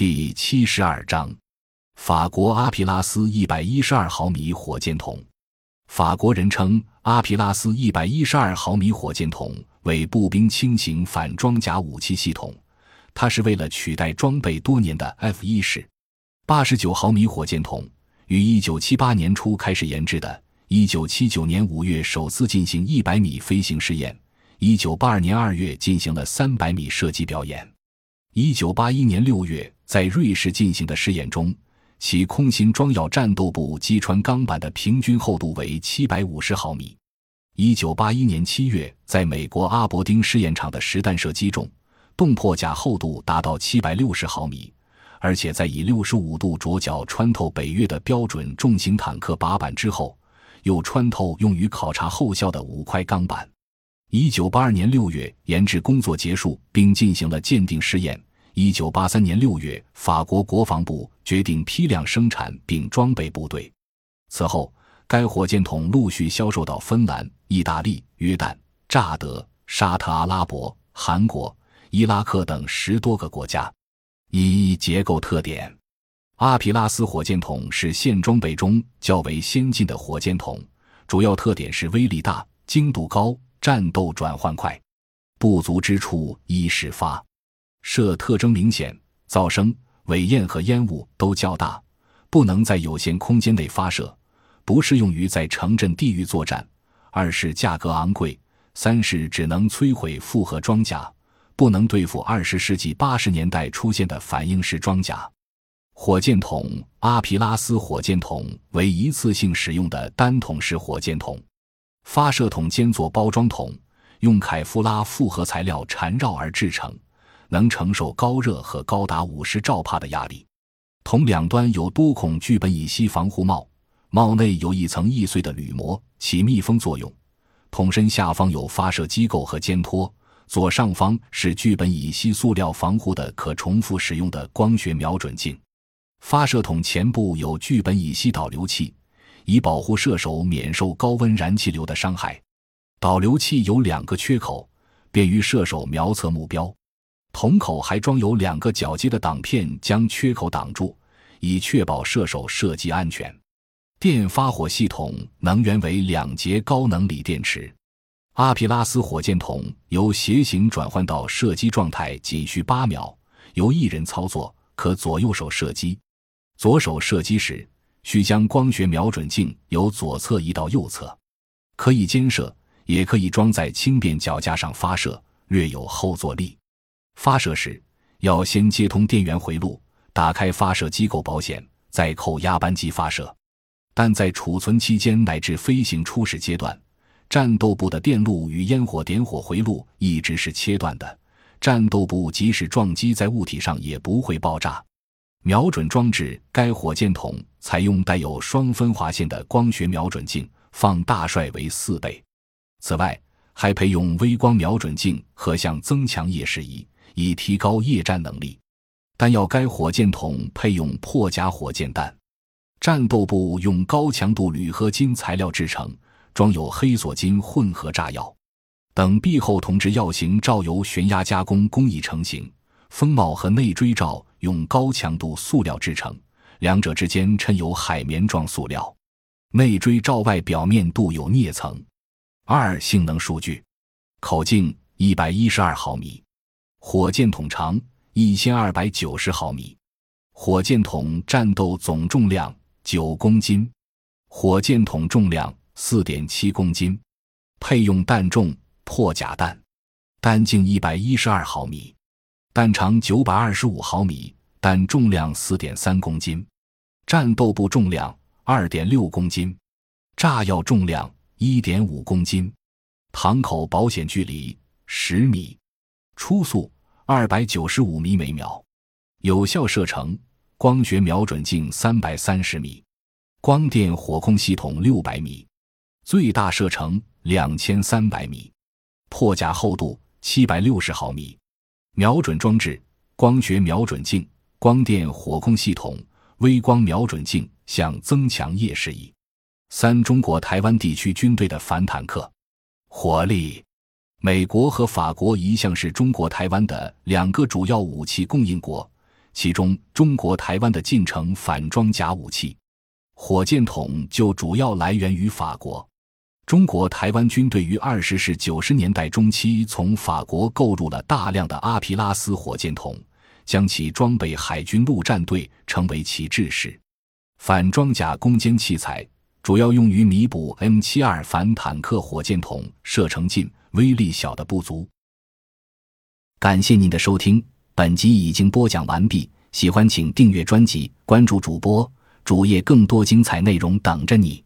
第七十二章，法国阿皮拉斯一百一十二毫米火箭筒。法国人称阿皮拉斯一百一十二毫米火箭筒为步兵轻型反装甲武器系统，它是为了取代装备多年的 F 一式八十九毫米火箭筒，于一九七八年初开始研制的，一九七九年五月首次进行一百米飞行试验，一九八二年二月进行了三百米射击表演。一九八一年六月，在瑞士进行的试验中，其空心装药战斗部击穿钢板的平均厚度为七百五十毫米。一九八一年七月，在美国阿伯丁试验场的实弹射击中，动破甲厚度达到七百六十毫米，而且在以六十五度着角穿透北越的标准重型坦克靶板之后，又穿透用于考察后效的五块钢板。一九八二年六月，研制工作结束，并进行了鉴定试验。一九八三年六月，法国国防部决定批量生产并装备部队。此后，该火箭筒陆续销售到芬兰、意大利、约旦、乍得、沙特阿拉伯、韩国、伊拉克等十多个国家。一结构特点：阿皮拉斯火箭筒是现装备中较为先进的火箭筒，主要特点是威力大、精度高。战斗转换快，不足之处一是发射特征明显，噪声、尾焰和烟雾都较大，不能在有限空间内发射，不适用于在城镇地域作战；二是价格昂贵；三是只能摧毁复合装甲，不能对付二十世纪八十年代出现的反应式装甲。火箭筒阿皮拉斯火箭筒为一次性使用的单筒式火箭筒。发射筒兼做包装筒，用凯夫拉复合材料缠绕而制成，能承受高热和高达五十兆帕的压力。筒两端有多孔聚苯乙烯防护帽，帽内有一层易碎的铝膜，起密封作用。筒身下方有发射机构和肩托，左上方是聚苯乙烯塑料防护的可重复使用的光学瞄准镜。发射筒前部有聚苯乙烯导流器。以保护射手免受高温燃气流的伤害。导流器有两个缺口，便于射手瞄测目标。筒口还装有两个铰接的挡片，将缺口挡住，以确保射手射击安全。电发火系统能源为两节高能锂电池。阿皮拉斯火箭筒由斜行转换到射击状态仅需八秒，由一人操作，可左右手射击。左手射击时。需将光学瞄准镜由左侧移到右侧，可以肩射，也可以装在轻便脚架上发射，略有后坐力。发射时要先接通电源回路，打开发射机构保险，再扣压扳机发射。但在储存期间乃至飞行初始阶段，战斗部的电路与烟火点火回路一直是切断的，战斗部即使撞击在物体上也不会爆炸。瞄准装置：该火箭筒采用带有双分划线的光学瞄准镜，放大率为四倍。此外，还配用微光瞄准镜和向增强夜视仪，以提高夜战能力。弹药：该火箭筒配用破甲火箭弹。战斗部用高强度铝合金材料制成，装有黑索金混合炸药等壁后铜制药型罩由悬压加工工艺成型。风帽和内锥罩用高强度塑料制成，两者之间衬有海绵状塑料。内锥罩外表面镀有镍层。二、性能数据：口径一百一十二毫米，火箭筒长一千二百九十毫米，火箭筒战斗总重量九公斤，火箭筒重量四点七公斤，配用弹重破甲弹，弹径一百一十二毫米。弹长九百二十五毫米，弹重量四点三公斤，战斗部重量二点六公斤，炸药重量一点五公斤，膛口保险距离十米，初速二百九十五米每秒，有效射程光学瞄准镜三百三十米，光电火控系统六百米，最大射程两千三百米，破甲厚度七百六十毫米。瞄准装置：光学瞄准镜、光电火控系统、微光瞄准镜，向增强夜视仪。三、中国台湾地区军队的反坦克火力。美国和法国一向是中国台湾的两个主要武器供应国，其中中国台湾的近程反装甲武器火箭筒就主要来源于法国。中国台湾军队于二十世九十年代中期从法国购入了大量的阿皮拉斯火箭筒，将其装备海军陆战队，成为其制式反装甲攻坚器材，主要用于弥补 M 七二反坦克火箭筒射程近、威力小的不足。感谢您的收听，本集已经播讲完毕。喜欢请订阅专辑，关注主播主页，更多精彩内容等着你。